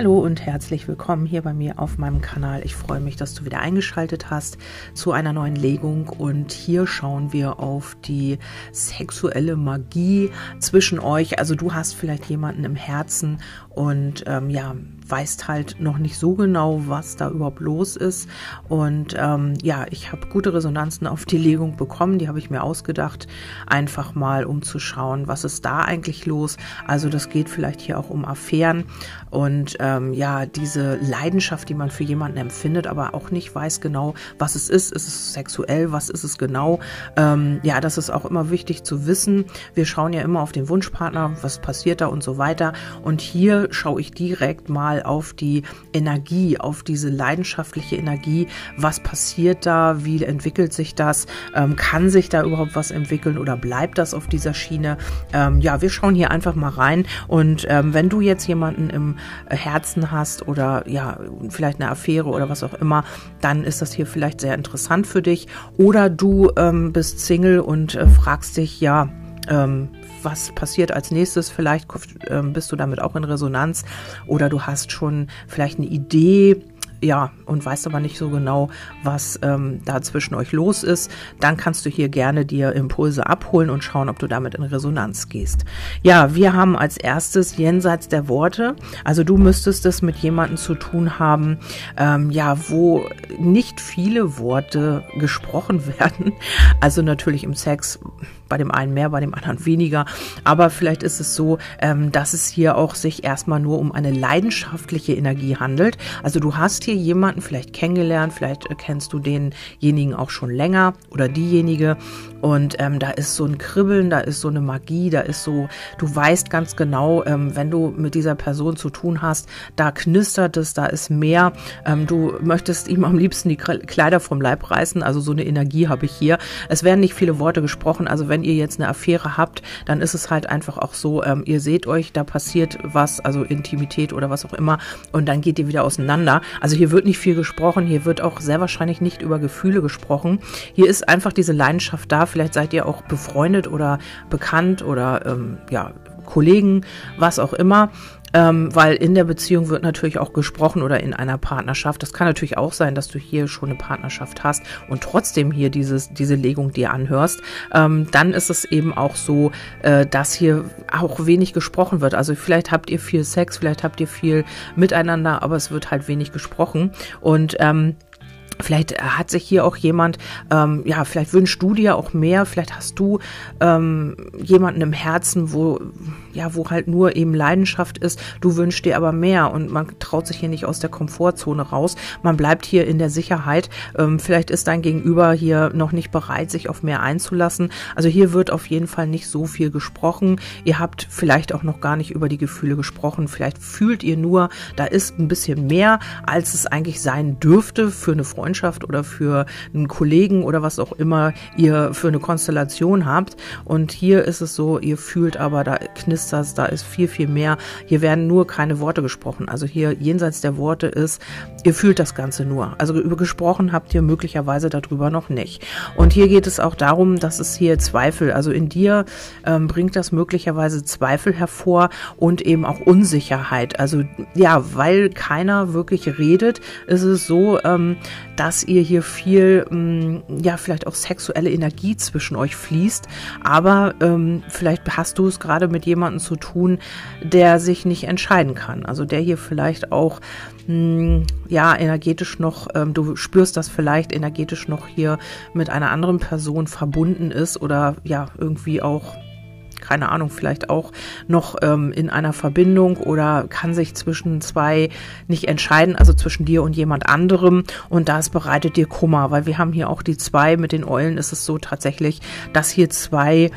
Hallo und herzlich willkommen hier bei mir auf meinem Kanal. Ich freue mich, dass du wieder eingeschaltet hast zu einer neuen Legung und hier schauen wir auf die sexuelle Magie zwischen euch. Also du hast vielleicht jemanden im Herzen und ähm, ja, weißt halt noch nicht so genau, was da überhaupt los ist. Und ähm, ja, ich habe gute Resonanzen auf die Legung bekommen, die habe ich mir ausgedacht, einfach mal um zu schauen, was ist da eigentlich los. Also das geht vielleicht hier auch um Affären und ähm, ja, diese Leidenschaft, die man für jemanden empfindet, aber auch nicht weiß genau, was es ist. Ist es sexuell? Was ist es genau? Ähm, ja, das ist auch immer wichtig zu wissen. Wir schauen ja immer auf den Wunschpartner, was passiert da und so weiter. Und hier schaue ich direkt mal auf die Energie, auf diese leidenschaftliche Energie. Was passiert da? Wie entwickelt sich das? Ähm, kann sich da überhaupt was entwickeln oder bleibt das auf dieser Schiene? Ähm, ja, wir schauen hier einfach mal rein. Und ähm, wenn du jetzt jemanden im Herzen hast oder ja, vielleicht eine Affäre oder was auch immer, dann ist das hier vielleicht sehr interessant für dich. Oder du ähm, bist Single und äh, fragst dich, ja, ähm, was passiert als nächstes. Vielleicht ähm, bist du damit auch in Resonanz oder du hast schon vielleicht eine Idee, ja, und weißt aber nicht so genau, was ähm, da zwischen euch los ist, dann kannst du hier gerne dir Impulse abholen und schauen, ob du damit in Resonanz gehst. Ja, wir haben als erstes jenseits der Worte, also du müsstest es mit jemandem zu tun haben, ähm, ja, wo nicht viele Worte gesprochen werden. Also natürlich im Sex bei dem einen mehr, bei dem anderen weniger. Aber vielleicht ist es so, ähm, dass es hier auch sich erstmal nur um eine leidenschaftliche Energie handelt. Also du hast hier jemanden vielleicht kennengelernt, vielleicht kennst du denjenigen auch schon länger oder diejenige. Und ähm, da ist so ein Kribbeln, da ist so eine Magie, da ist so, du weißt ganz genau, ähm, wenn du mit dieser Person zu tun hast, da knistert es, da ist mehr. Ähm, du möchtest ihm am liebsten die Kleider vom Leib reißen, also so eine Energie habe ich hier. Es werden nicht viele Worte gesprochen, also wenn ihr jetzt eine Affäre habt, dann ist es halt einfach auch so, ähm, ihr seht euch, da passiert was, also Intimität oder was auch immer, und dann geht ihr wieder auseinander. Also hier wird nicht viel gesprochen, hier wird auch sehr wahrscheinlich nicht über Gefühle gesprochen. Hier ist einfach diese Leidenschaft da vielleicht seid ihr auch befreundet oder bekannt oder ähm, ja, Kollegen, was auch immer. Ähm, weil in der Beziehung wird natürlich auch gesprochen oder in einer Partnerschaft. Das kann natürlich auch sein, dass du hier schon eine Partnerschaft hast und trotzdem hier dieses, diese Legung dir anhörst. Ähm, dann ist es eben auch so, äh, dass hier auch wenig gesprochen wird. Also vielleicht habt ihr viel Sex, vielleicht habt ihr viel miteinander, aber es wird halt wenig gesprochen. Und ähm, Vielleicht hat sich hier auch jemand, ähm, ja, vielleicht wünschst du dir auch mehr, vielleicht hast du ähm, jemanden im Herzen, wo, ja, wo halt nur eben Leidenschaft ist, du wünschst dir aber mehr und man traut sich hier nicht aus der Komfortzone raus, man bleibt hier in der Sicherheit, ähm, vielleicht ist dein Gegenüber hier noch nicht bereit, sich auf mehr einzulassen, also hier wird auf jeden Fall nicht so viel gesprochen, ihr habt vielleicht auch noch gar nicht über die Gefühle gesprochen, vielleicht fühlt ihr nur, da ist ein bisschen mehr, als es eigentlich sein dürfte für eine Freundschaft, oder für einen Kollegen oder was auch immer ihr für eine Konstellation habt. Und hier ist es so, ihr fühlt aber, da knistert da ist viel, viel mehr. Hier werden nur keine Worte gesprochen. Also hier jenseits der Worte ist, ihr fühlt das Ganze nur. Also über gesprochen habt ihr möglicherweise darüber noch nicht. Und hier geht es auch darum, dass es hier Zweifel, also in dir ähm, bringt das möglicherweise Zweifel hervor und eben auch Unsicherheit. Also ja, weil keiner wirklich redet, ist es so, ähm, dass ihr hier viel, ähm, ja, vielleicht auch sexuelle Energie zwischen euch fließt. Aber ähm, vielleicht hast du es gerade mit jemandem zu tun, der sich nicht entscheiden kann. Also der hier vielleicht auch, mh, hm, ja, energetisch noch, ähm, du spürst das vielleicht energetisch noch hier mit einer anderen Person verbunden ist oder ja, irgendwie auch keine Ahnung, vielleicht auch noch ähm, in einer Verbindung oder kann sich zwischen zwei nicht entscheiden, also zwischen dir und jemand anderem. Und das bereitet dir Kummer, weil wir haben hier auch die zwei mit den Eulen ist es so tatsächlich, dass hier zwei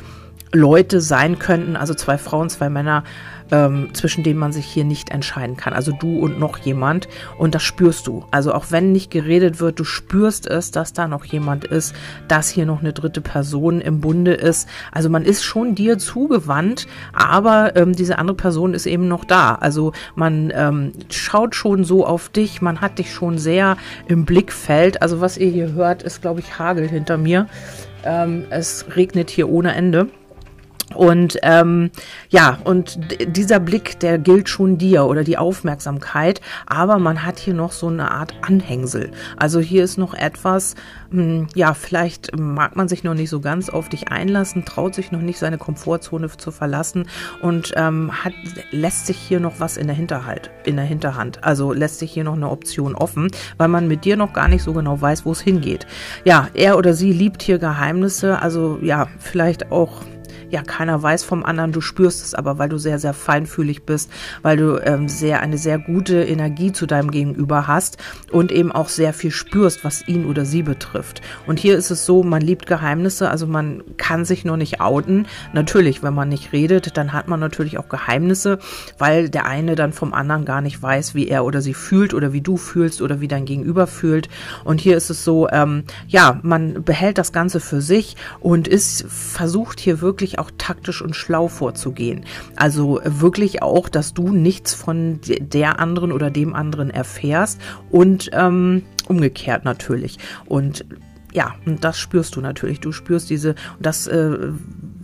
Leute sein könnten, also zwei Frauen, zwei Männer, ähm, zwischen denen man sich hier nicht entscheiden kann. Also du und noch jemand. Und das spürst du. Also auch wenn nicht geredet wird, du spürst es, dass da noch jemand ist, dass hier noch eine dritte Person im Bunde ist. Also man ist schon dir zugewandt, aber ähm, diese andere Person ist eben noch da. Also man ähm, schaut schon so auf dich, man hat dich schon sehr im Blickfeld. Also was ihr hier hört, ist, glaube ich, Hagel hinter mir. Ähm, es regnet hier ohne Ende. Und ähm, ja, und dieser Blick, der gilt schon dir oder die Aufmerksamkeit, aber man hat hier noch so eine Art Anhängsel. Also hier ist noch etwas, mh, hm, ja, vielleicht mag man sich noch nicht so ganz auf dich einlassen, traut sich noch nicht seine Komfortzone zu verlassen und ähm, hat, lässt sich hier noch was in der Hinterhalt, in der Hinterhand. Also lässt sich hier noch eine Option offen, weil man mit dir noch gar nicht so genau weiß, wo es hingeht. Ja, er oder sie liebt hier Geheimnisse, also ja, vielleicht auch ja, keiner weiß vom anderen, du spürst es aber, weil du sehr, sehr feinfühlig bist, weil du ähm, sehr, eine sehr gute Energie zu deinem Gegenüber hast und eben auch sehr viel spürst, was ihn oder sie betrifft. Und hier ist es so, man liebt Geheimnisse, also man kann sich nur nicht outen. Natürlich, wenn man nicht redet, dann hat man natürlich auch Geheimnisse, weil der eine dann vom anderen gar nicht weiß, wie er oder sie fühlt oder wie du fühlst oder wie dein Gegenüber fühlt. Und hier ist es so, ähm, ja, man behält das Ganze für sich und ist versucht hier wirklich auch auch taktisch und schlau vorzugehen. Also wirklich auch, dass du nichts von der anderen oder dem anderen erfährst und ähm, umgekehrt natürlich. Und ja, und das spürst du natürlich. Du spürst diese, das äh,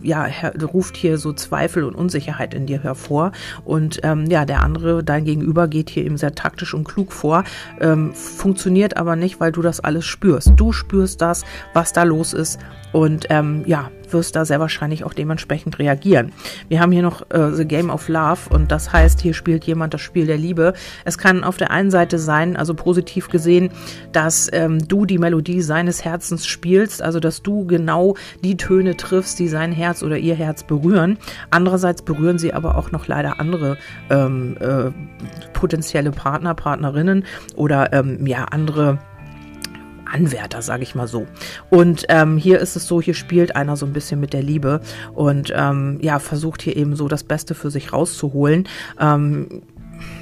ja, ruft hier so Zweifel und Unsicherheit in dir hervor. Und ähm, ja, der andere, dein Gegenüber, geht hier eben sehr taktisch und klug vor, ähm, funktioniert aber nicht, weil du das alles spürst. Du spürst das, was da los ist. Und ähm, ja, wirst da sehr wahrscheinlich auch dementsprechend reagieren. Wir haben hier noch äh, The Game of Love und das heißt, hier spielt jemand das Spiel der Liebe. Es kann auf der einen Seite sein, also positiv gesehen, dass ähm, du die Melodie seines Herzens spielst, also dass du genau die Töne triffst, die sein Herz oder ihr Herz berühren. Andererseits berühren sie aber auch noch leider andere ähm, äh, potenzielle Partner, Partnerinnen oder ähm, ja andere Anwärter, sage ich mal so. Und ähm, hier ist es so, hier spielt einer so ein bisschen mit der Liebe und ähm, ja, versucht hier eben so das Beste für sich rauszuholen. Ähm,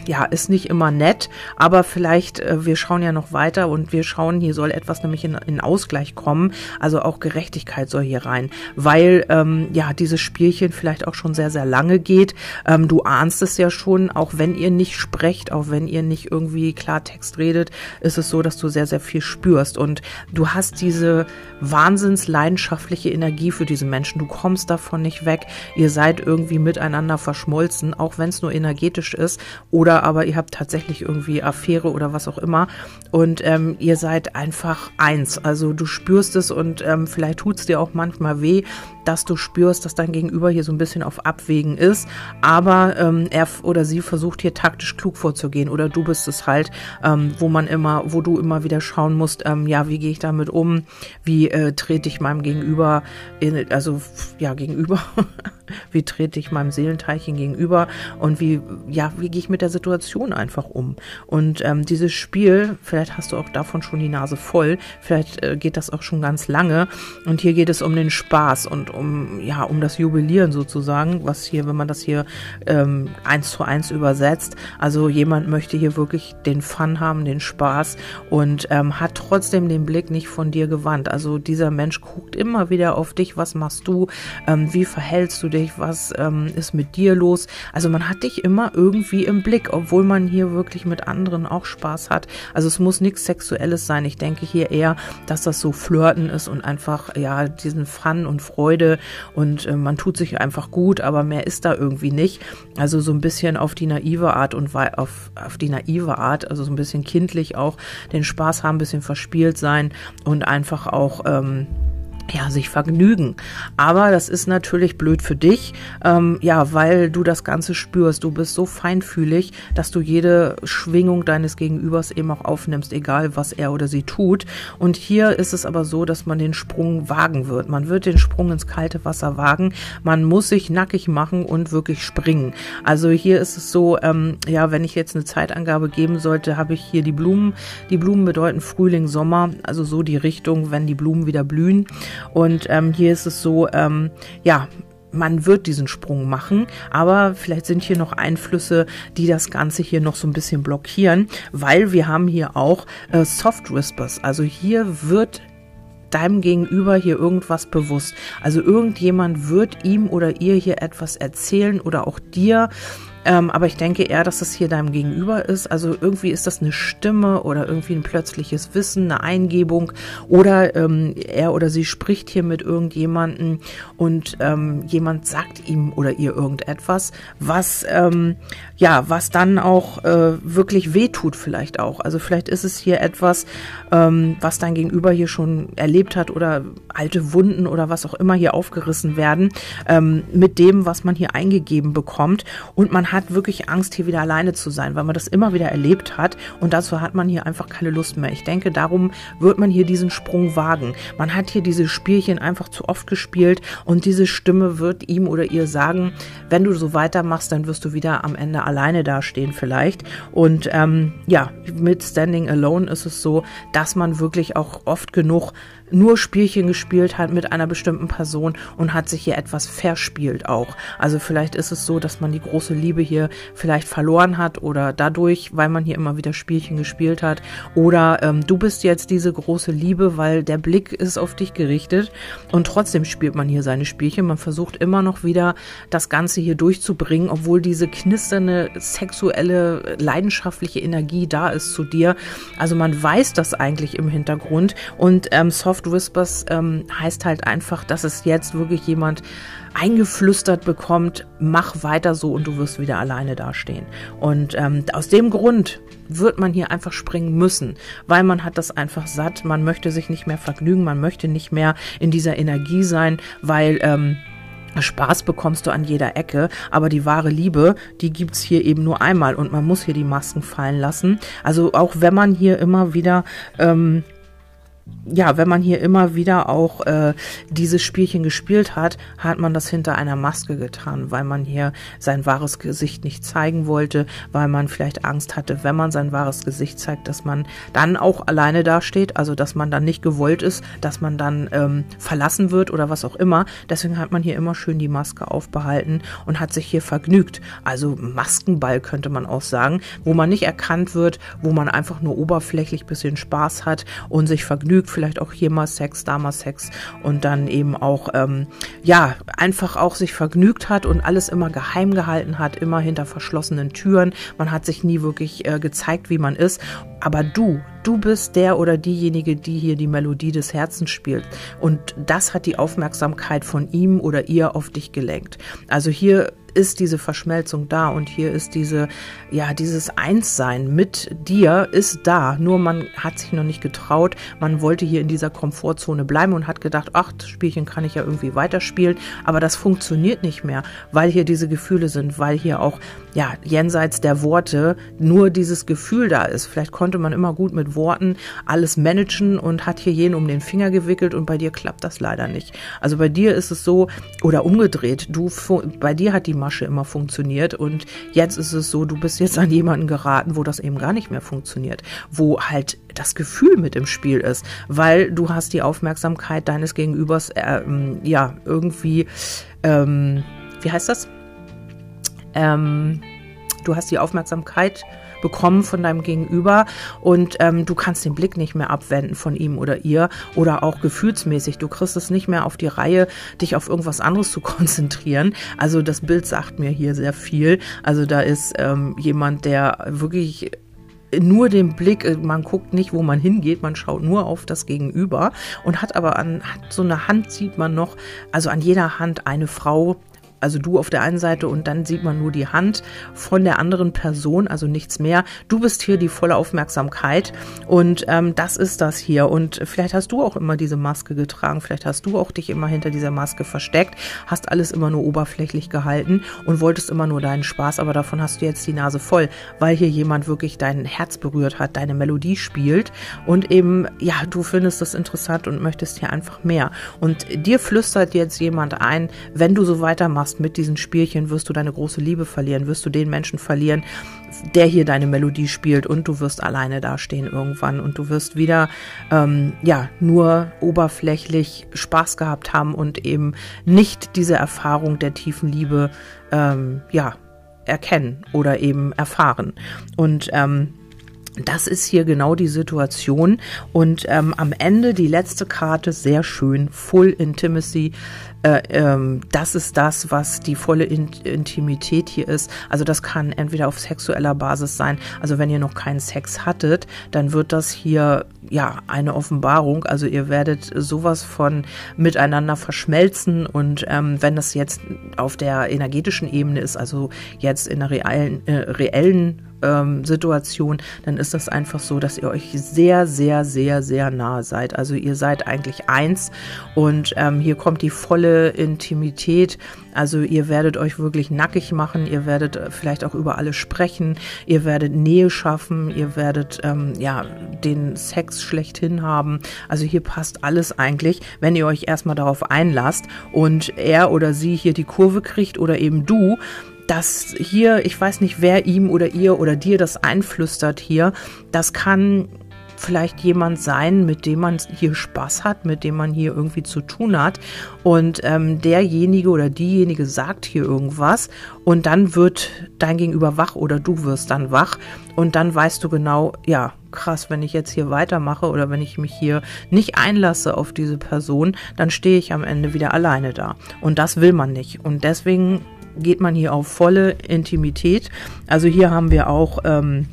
ja, ist nicht immer nett, aber vielleicht, äh, wir schauen ja noch weiter und wir schauen, hier soll etwas nämlich in, in Ausgleich kommen, also auch Gerechtigkeit soll hier rein, weil ähm, ja, dieses Spielchen vielleicht auch schon sehr, sehr lange geht. Ähm, du ahnst es ja schon, auch wenn ihr nicht sprecht, auch wenn ihr nicht irgendwie Klartext redet, ist es so, dass du sehr, sehr viel spürst und du hast diese wahnsinns leidenschaftliche Energie für diese Menschen. Du kommst davon nicht weg. Ihr seid irgendwie miteinander verschmolzen, auch wenn es nur energetisch ist oder aber ihr habt tatsächlich irgendwie Affäre oder was auch immer und ähm, ihr seid einfach eins. Also du spürst es und ähm, vielleicht tut es dir auch manchmal weh, dass du spürst, dass dein Gegenüber hier so ein bisschen auf Abwägen ist, aber ähm, er oder sie versucht hier taktisch klug vorzugehen oder du bist es halt, ähm, wo man immer, wo du immer wieder schauen musst, ähm, ja, wie gehe ich damit um, wie äh, trete ich meinem Gegenüber, in, also ja, gegenüber, wie trete ich meinem Seelenteilchen gegenüber und wie, ja, wie gehe ich mit der Situation einfach um. Und ähm, dieses Spiel, vielleicht hast du auch davon schon die Nase voll, vielleicht äh, geht das auch schon ganz lange und hier geht es um den Spaß und um, ja, um das Jubilieren sozusagen, was hier, wenn man das hier ähm, eins zu eins übersetzt. Also jemand möchte hier wirklich den Fun haben, den Spaß und ähm, hat trotzdem den Blick nicht von dir gewandt. Also dieser Mensch guckt immer wieder auf dich, was machst du, ähm, wie verhältst du dich, was ähm, ist mit dir los. Also man hat dich immer irgendwie im Blick, obwohl man hier wirklich mit anderen auch Spaß hat. Also es muss nichts Sexuelles sein. Ich denke hier eher, dass das so Flirten ist und einfach ja diesen Fun und Und äh, man tut sich einfach gut, aber mehr ist da irgendwie nicht. Also so ein bisschen auf die naive Art und auf, auf die naive Art, also so ein bisschen kindlich auch den Spaß haben, ein bisschen verspielt sein und einfach auch ähm, ja, sich vergnügen. Aber das ist natürlich blöd für dich, ähm, ja, weil du das Ganze spürst. Du bist so feinfühlig, dass du jede Schwingung deines Gegenübers eben auch aufnimmst, egal was er oder sie tut. Und hier ist es aber so, dass man den Sprung wagen wird. Man wird den Sprung ins kalte Wasser wagen. Man muss sich nackig machen und wirklich springen. Also hier ist es so, ähm, ja, wenn ich jetzt eine Zeitangabe geben sollte, habe ich hier die Blumen. Die Blumen bedeuten Frühling, Sommer, also so die Richtung, wenn die Blumen wieder blühen. Und ähm, hier ist es so, ähm, ja, man wird diesen Sprung machen, aber vielleicht sind hier noch Einflüsse, die das Ganze hier noch so ein bisschen blockieren, weil wir haben hier auch äh, Soft Whispers. Also hier wird deinem Gegenüber hier irgendwas bewusst. Also irgendjemand wird ihm oder ihr hier etwas erzählen oder auch dir Ähm, aber ich denke eher, dass das hier deinem Gegenüber ist. Also irgendwie ist das eine Stimme oder irgendwie ein plötzliches Wissen, eine Eingebung oder ähm, er oder sie spricht hier mit irgendjemandem und ähm, jemand sagt ihm oder ihr irgendetwas, was ähm, ja, was dann auch äh, wirklich wehtut vielleicht auch. Also vielleicht ist es hier etwas, ähm, was dein Gegenüber hier schon erlebt hat oder alte Wunden oder was auch immer hier aufgerissen werden ähm, mit dem, was man hier eingegeben bekommt. Und man hat wirklich Angst, hier wieder alleine zu sein, weil man das immer wieder erlebt hat und dazu hat man hier einfach keine Lust mehr. Ich denke, darum wird man hier diesen Sprung wagen. Man hat hier diese Spielchen einfach zu oft gespielt und diese Stimme wird ihm oder ihr sagen, wenn du so weitermachst, dann wirst du wieder am Ende alleine dastehen vielleicht. Und ähm, ja, mit Standing Alone ist es so, dass man wirklich auch oft genug nur Spielchen gespielt hat mit einer bestimmten Person und hat sich hier etwas verspielt auch. Also vielleicht ist es so, dass man die große Liebe hier vielleicht verloren hat oder dadurch, weil man hier immer wieder Spielchen gespielt hat. Oder ähm, du bist jetzt diese große Liebe, weil der Blick ist auf dich gerichtet und trotzdem spielt man hier seine Spielchen. Man versucht immer noch wieder das Ganze hier durchzubringen, obwohl diese knisternde sexuelle, leidenschaftliche Energie da ist zu dir. Also man weiß das eigentlich im Hintergrund und ähm, Soft Soft Whispers ähm, heißt halt einfach, dass es jetzt wirklich jemand eingeflüstert bekommt, mach weiter so und du wirst wieder alleine dastehen. Und ähm, aus dem Grund wird man hier einfach springen müssen, weil man hat das einfach satt, man möchte sich nicht mehr vergnügen, man möchte nicht mehr in dieser Energie sein, weil ähm, Spaß bekommst du an jeder Ecke, aber die wahre Liebe, die gibt's hier eben nur einmal und man muss hier die Masken fallen lassen. Also auch wenn man hier immer wieder ähm, ja, wenn man hier immer wieder auch äh, dieses Spielchen gespielt hat, hat man das hinter einer Maske getan, weil man hier sein wahres Gesicht nicht zeigen wollte, weil man vielleicht Angst hatte, wenn man sein wahres Gesicht zeigt, dass man dann auch alleine dasteht, also dass man dann nicht gewollt ist, dass man dann ähm, verlassen wird oder was auch immer. Deswegen hat man hier immer schön die Maske aufbehalten und hat sich hier vergnügt. Also Maskenball könnte man auch sagen, wo man nicht erkannt wird, wo man einfach nur oberflächlich bisschen Spaß hat und sich vergnügt vergnügt, vielleicht auch hier mal Sex, da mal Sex und dann eben auch, ähm, ja, einfach auch sich vergnügt hat und alles immer geheim gehalten hat, immer hinter verschlossenen Türen. Man hat sich nie wirklich äh, gezeigt, wie man ist. Aber du, du bist der oder diejenige, die hier die Melodie des Herzens spielt. Und das hat die Aufmerksamkeit von ihm oder ihr auf dich gelenkt. Also hier ist diese Verschmelzung da und hier ist diese, ja, dieses Einssein mit dir ist da. Nur man hat sich noch nicht getraut. Man wollte hier in dieser Komfortzone bleiben und hat gedacht, ach, das Spielchen kann ich ja irgendwie weiterspielen. Aber das funktioniert nicht mehr, weil hier diese Gefühle sind, weil hier auch, ja, jenseits der Worte nur dieses Gefühl da ist. Vielleicht konnte man immer gut mit Worten alles managen und hat hier jeden um den Finger gewickelt und bei dir klappt das leider nicht. Also bei dir ist es so, oder umgedreht, du, bei dir hat die Masche immer funktioniert. Und jetzt ist es so, du bist jetzt an jemanden geraten, wo das eben gar nicht mehr funktioniert, wo halt das Gefühl mit im Spiel ist, weil du hast die Aufmerksamkeit deines Gegenübers äh, ja irgendwie, ähm, wie heißt das? Ähm, du hast die Aufmerksamkeit bekommen von deinem Gegenüber und ähm, du kannst den Blick nicht mehr abwenden von ihm oder ihr oder auch gefühlsmäßig. Du kriegst es nicht mehr auf die Reihe, dich auf irgendwas anderes zu konzentrieren. Also das Bild sagt mir hier sehr viel. Also da ist ähm, jemand, der wirklich nur den Blick, äh, man guckt nicht, wo man hingeht, man schaut nur auf das Gegenüber und hat aber an hat so eine Hand sieht man noch, also an jeder Hand eine Frau, also du auf der einen Seite und dann sieht man nur die Hand von der anderen Person, also nichts mehr. Du bist hier die volle Aufmerksamkeit und ähm, das ist das hier. Und vielleicht hast du auch immer diese Maske getragen, vielleicht hast du auch dich immer hinter dieser Maske versteckt, hast alles immer nur oberflächlich gehalten und wolltest immer nur deinen Spaß, aber davon hast du jetzt die Nase voll, weil hier jemand wirklich dein Herz berührt hat, deine Melodie spielt und eben, ja, du findest das interessant und möchtest hier einfach mehr. Und dir flüstert jetzt jemand ein, wenn du so weitermachst, machst mit diesen Spielchen, wirst du deine große Liebe verlieren, wirst du den Menschen verlieren, der hier deine Melodie spielt und du wirst alleine dastehen irgendwann und du wirst wieder, ähm, ja, nur oberflächlich Spaß gehabt haben und eben nicht diese Erfahrung der tiefen Liebe, ähm, ja, erkennen oder eben erfahren. Und ähm, das ist hier genau die Situation. Und ähm, am Ende die letzte Karte, sehr schön, Full Intimacy. Äh, ähm, das ist das, was die volle In Intimität hier ist. Also das kann entweder auf sexueller Basis sein. Also wenn ihr noch keinen Sex hattet, dann wird das hier ja eine Offenbarung. Also ihr werdet sowas von miteinander verschmelzen und ähm, wenn das jetzt auf der energetischen Ebene ist, also jetzt in der realen, äh, reellen ähm, Situation, dann ist das einfach so, dass ihr euch sehr, sehr, sehr, sehr nahe seid. Also ihr seid eigentlich eins und ähm, hier kommt die volle Intimität. Also ihr werdet euch wirklich nackig machen, ihr werdet äh, vielleicht auch über alles sprechen, ihr werdet Nähe schaffen, ihr werdet ähm, ja den Sex schlechthin haben. Also hier passt alles eigentlich, wenn ihr euch erstmal darauf einlasst und er oder sie hier die Kurve kriegt oder eben du dass hier, ich weiß nicht, wer ihm oder ihr oder dir das einflüstert hier, das kann vielleicht jemand sein, mit dem man hier Spaß hat, mit dem man hier irgendwie zu tun hat. Und ähm, derjenige oder diejenige sagt hier irgendwas und dann wird dein Gegenüber wach oder du wirst dann wach und dann weißt du genau, ja, krass, wenn ich jetzt hier weitermache oder wenn ich mich hier nicht einlasse auf diese Person, dann stehe ich am Ende wieder alleine da. Und das will man nicht. Und deswegen geht man hier auf volle Intimität. Also hier haben wir auch ähm,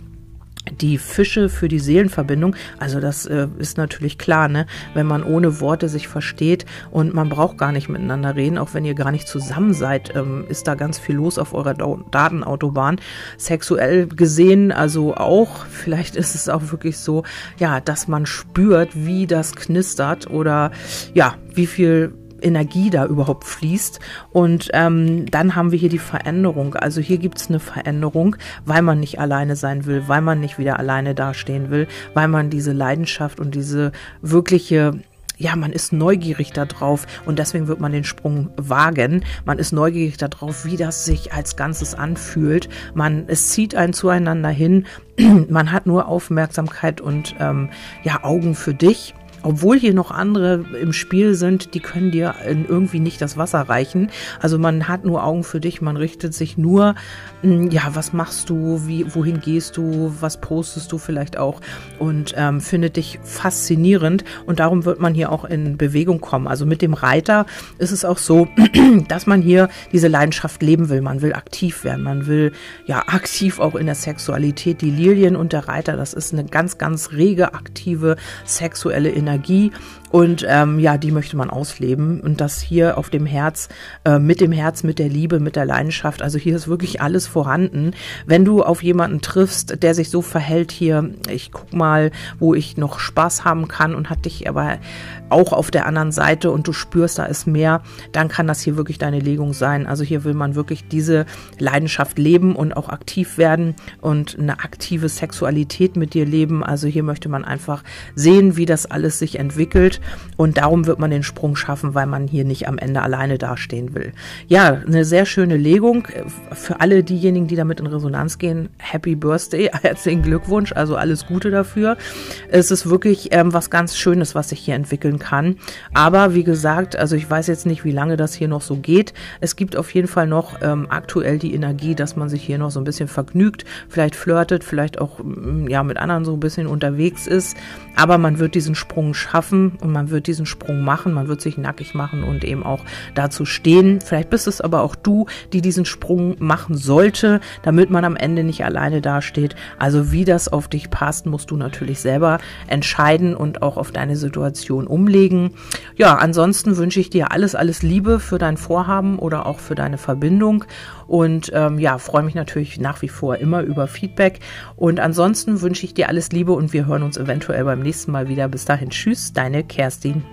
die Fische für die Seelenverbindung. Also das äh, ist natürlich klar, ne? wenn man ohne Worte sich versteht und man braucht gar nicht miteinander reden, auch wenn ihr gar nicht zusammen seid, ähm, ist da ganz viel los auf eurer Datenautobahn. Sexuell gesehen also auch, vielleicht ist es auch wirklich so, ja, dass man spürt, wie das knistert oder ja, wie viel Energie da überhaupt fließt. Und ähm, dann haben wir hier die Veränderung. Also hier gibt es eine Veränderung, weil man nicht alleine sein will, weil man nicht wieder alleine dastehen will, weil man diese Leidenschaft und diese wirkliche ja, man ist neugierig darauf und deswegen wird man den Sprung wagen. Man ist neugierig darauf, wie das sich als Ganzes anfühlt. Man, es zieht einen zueinander hin. man hat nur Aufmerksamkeit und ähm, ja Augen für dich obwohl hier noch andere im Spiel sind, die können dir irgendwie nicht das Wasser reichen. Also man hat nur Augen für dich, man richtet sich nur, hm, ja, was machst du, wie, wohin gehst du, was postest du vielleicht auch und ähm, findet dich faszinierend und darum wird man hier auch in Bewegung kommen. Also mit dem Reiter ist es auch so, dass man hier diese Leidenschaft leben will. Man will aktiv werden, man will ja aktiv auch in der Sexualität. Die Lilien und der Reiter, das ist eine ganz, ganz rege, aktive sexuelle Energie. Energie und ähm, ja, die möchte man ausleben und das hier auf dem Herz, äh, mit dem Herz, mit der Liebe, mit der Leidenschaft. Also hier ist wirklich alles vorhanden. Wenn du auf jemanden triffst, der sich so verhält hier, ich guck mal, wo ich noch Spaß haben kann und hat dich aber auch auf der anderen Seite und du spürst, da ist mehr, dann kann das hier wirklich deine Legung sein. Also hier will man wirklich diese Leidenschaft leben und auch aktiv werden und eine aktive Sexualität mit dir leben. Also hier möchte man einfach sehen, wie das alles sich entwickelt und darum wird man den Sprung schaffen, weil man hier nicht am Ende alleine dastehen will. Ja, eine sehr schöne Legung für alle diejenigen, die damit in Resonanz gehen. Happy Birthday, herzlichen Glückwunsch, also alles Gute dafür. Es ist wirklich ähm, was ganz Schönes, was sich hier entwickeln kann. Aber wie gesagt, also ich weiß jetzt nicht, wie lange das hier noch so geht. Es gibt auf jeden Fall noch ähm, aktuell die Energie, dass man sich hier noch so ein bisschen vergnügt, vielleicht flirtet, vielleicht auch mm, ja mit anderen so ein bisschen unterwegs ist. Aber man wird diesen Sprung schaffen und man wird diesen Sprung machen, man wird sich nackig machen und eben auch dazu stehen. Vielleicht bist es aber auch du, die diesen Sprung machen sollte, damit man am Ende nicht alleine dasteht. Also wie das auf dich passt, musst du natürlich selber entscheiden und auch auf deine Situation umlegen. Ja, ansonsten wünsche ich dir alles, alles Liebe für dein Vorhaben oder auch für deine Verbindung und ähm, ja, freue mich natürlich nach wie vor immer über Feedback. Und ansonsten wünsche ich dir alles Liebe und wir hören uns eventuell beim nächsten Mal wieder. Bis dahin, tschüss, deine Kerstin.